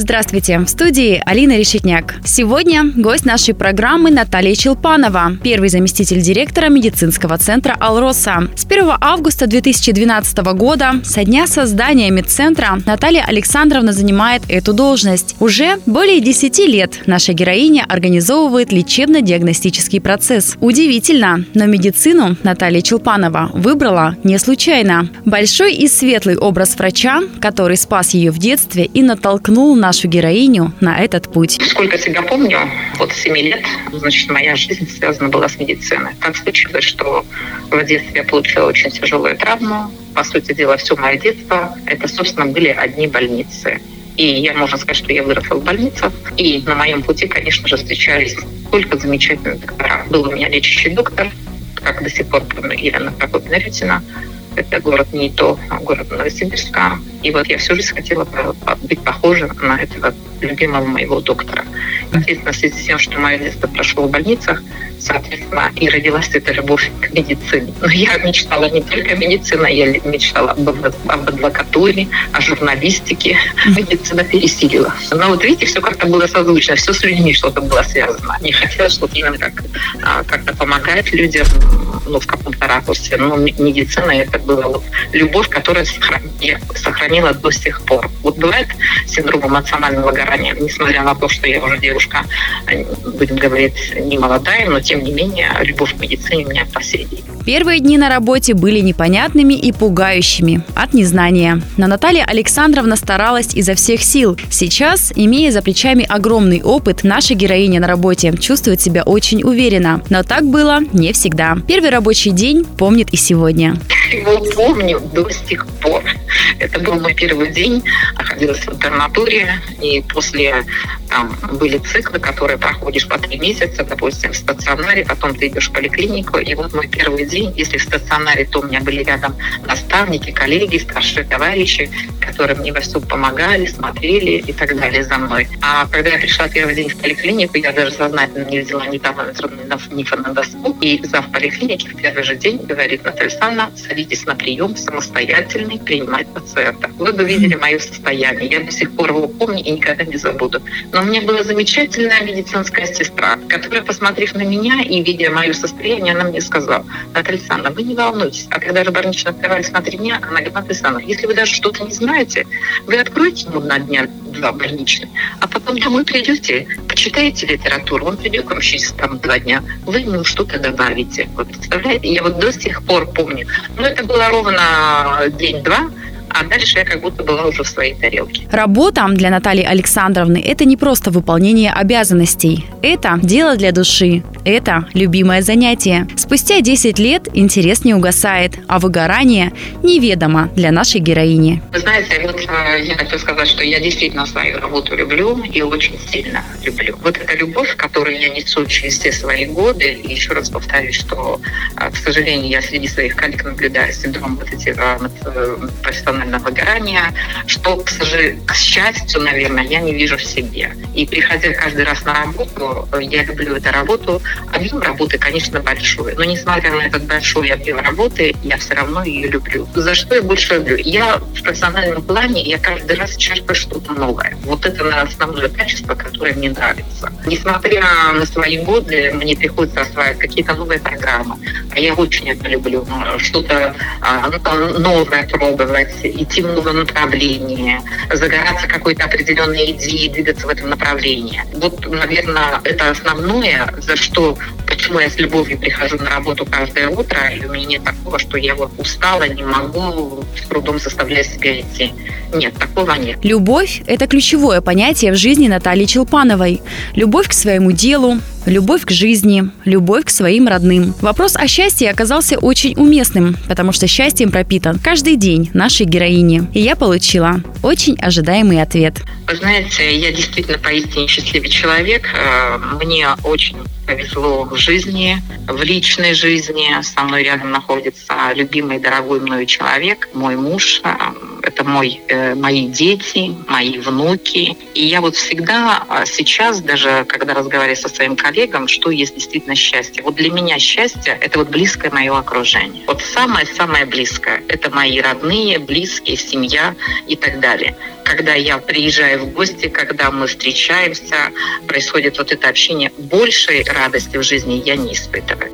Здравствуйте, в студии Алина Решетняк. Сегодня гость нашей программы Наталья Челпанова, первый заместитель директора медицинского центра «Алроса». С 1 августа 2012 года, со дня создания медцентра, Наталья Александровна занимает эту должность. Уже более 10 лет наша героиня организовывает лечебно-диагностический процесс. Удивительно, но медицину Наталья Челпанова выбрала не случайно. Большой и светлый образ врача, который спас ее в детстве и натолкнул на нашу героиню на этот путь. Сколько себя помню, вот 7 лет, значит, моя жизнь связана была с медициной. Так случилось, что в детстве я получила очень тяжелую травму. По сути дела, все мое детство это, собственно, были одни больницы. И я, можно сказать, что я выросла в больницах. И на моем пути, конечно же, встречались только замечательные доктора. Был у меня лечащий доктор, как до сих пор помню, Елена Прокопьевна Это город не то, а город Новосибирска. И вот я всю жизнь хотела быть похожа на этого любимого моего доктора. Естественно, в связи с тем, что мое детство прошло в больницах, соответственно, и родилась эта любовь к медицине. Но я мечтала не только о медицине, я мечтала об, об адвокатуре, о журналистике. Медицина пересилила. Но вот видите, все как-то было созвучно, все с людьми что-то было связано. Не хотелось что-то именно как, а, как-то помогать людям ну, в каком-то ракурсе. Но медицина это была любовь, которая сохранила, сохранила до сих пор. Вот бывает синдром эмоционального выгорания, несмотря на то, что я уже девушка, будем говорить, не молодая, но тем не менее любовь к медицине у меня по сей день. Первые дни на работе были непонятными и пугающими от незнания. Но Наталья Александровна старалась изо всех сил. Сейчас, имея за плечами огромный опыт, наша героиня на работе чувствует себя очень уверенно. Но так было не всегда. Первый рабочий день помнит и сегодня. Его помню до сих пор. Это был мой первый день. Находилась в интернатуре. И после там были циклы, которые проходишь по три месяца, допустим, в стационаре, потом ты идешь в поликлинику. И вот мой первый день, если в стационаре, то у меня были рядом наставники, коллеги, старшие товарищи, которые мне во всем помогали, смотрели и так далее за мной. А когда я пришла первый день в поликлинику, я даже сознательно не взяла ни тонометр, ни фонодоскоп. И зав поликлиники в первый же день говорит, Наталья Александровна, садитесь на прием самостоятельный, принимать пациента. Вы бы видели мое состояние. Я до сих пор его помню и никогда не забуду. Но у меня была замечательная медицинская сестра, которая, посмотрев на меня и видя мое состояние, она мне сказала, Наталья Александровна, вы не волнуйтесь. А когда же больничные открывались на три дня, она говорит, Наталья Александровна, если вы даже что-то не знаете, вы откроете ему на дня два больничных, а потом домой придете, почитаете литературу, он придет к вам через там два дня, вы ему что-то добавите. Вы представляете? Я вот до сих пор помню. Но это было ровно день-два, а дальше я как будто была уже в своей тарелке. Работа для Натальи Александровны – это не просто выполнение обязанностей. Это дело для души. Это любимое занятие. Спустя 10 лет интерес не угасает, а выгорание неведомо для нашей героини. Вы знаете, вот э, я хочу сказать, что я действительно свою работу люблю и очень сильно люблю. Вот эта любовь, которую я несу через все свои годы, и еще раз повторюсь, что, э, к сожалению, я среди своих коллег наблюдаю синдром вот этих профессиональных эмоционального выгорания, что, к, к счастью, наверное, я не вижу в себе. И приходя каждый раз на работу, я люблю эту работу. Объем работы, конечно, большой. Но несмотря на этот большой объем работы, я все равно ее люблю. За что я больше люблю? Я в профессиональном плане, я каждый раз черпаю что-то новое. Вот это основное качество, которое мне нравится. Несмотря на свои годы, мне приходится осваивать какие-то новые программы. А я очень это люблю. Что-то а, ну, новое пробовать, идти в новое направление, загораться какой-то определенной идеей, двигаться в этом направлении. Вот, наверное, это основное, за что почему я с любовью прихожу на работу каждое утро, и у меня нет такого, что я вот устала, не могу, с трудом заставляю себя идти. Нет, такого нет. Любовь – это ключевое понятие в жизни Натальи Челпановой. Любовь к своему делу, любовь к жизни, любовь к своим родным. Вопрос о счастье оказался очень уместным, потому что счастьем пропитан каждый день нашей героини. И я получила очень ожидаемый ответ. Вы знаете, я действительно поистине счастливый человек. Э, мне очень повезло в жизни, в личной жизни. Со мной рядом находится любимый, дорогой мною человек, мой муж. Э, это мой, э, мои дети, мои внуки. И я вот всегда а, сейчас, даже когда разговариваю со своим коллегам, что есть действительно счастье. Вот для меня счастье – это вот близкое мое окружение. Вот самое-самое близкое – это мои родные, близкие, семья и так далее. Когда я приезжаю в гости, когда мы встречаемся, происходит вот это общение, большей радости в жизни я не испытываю.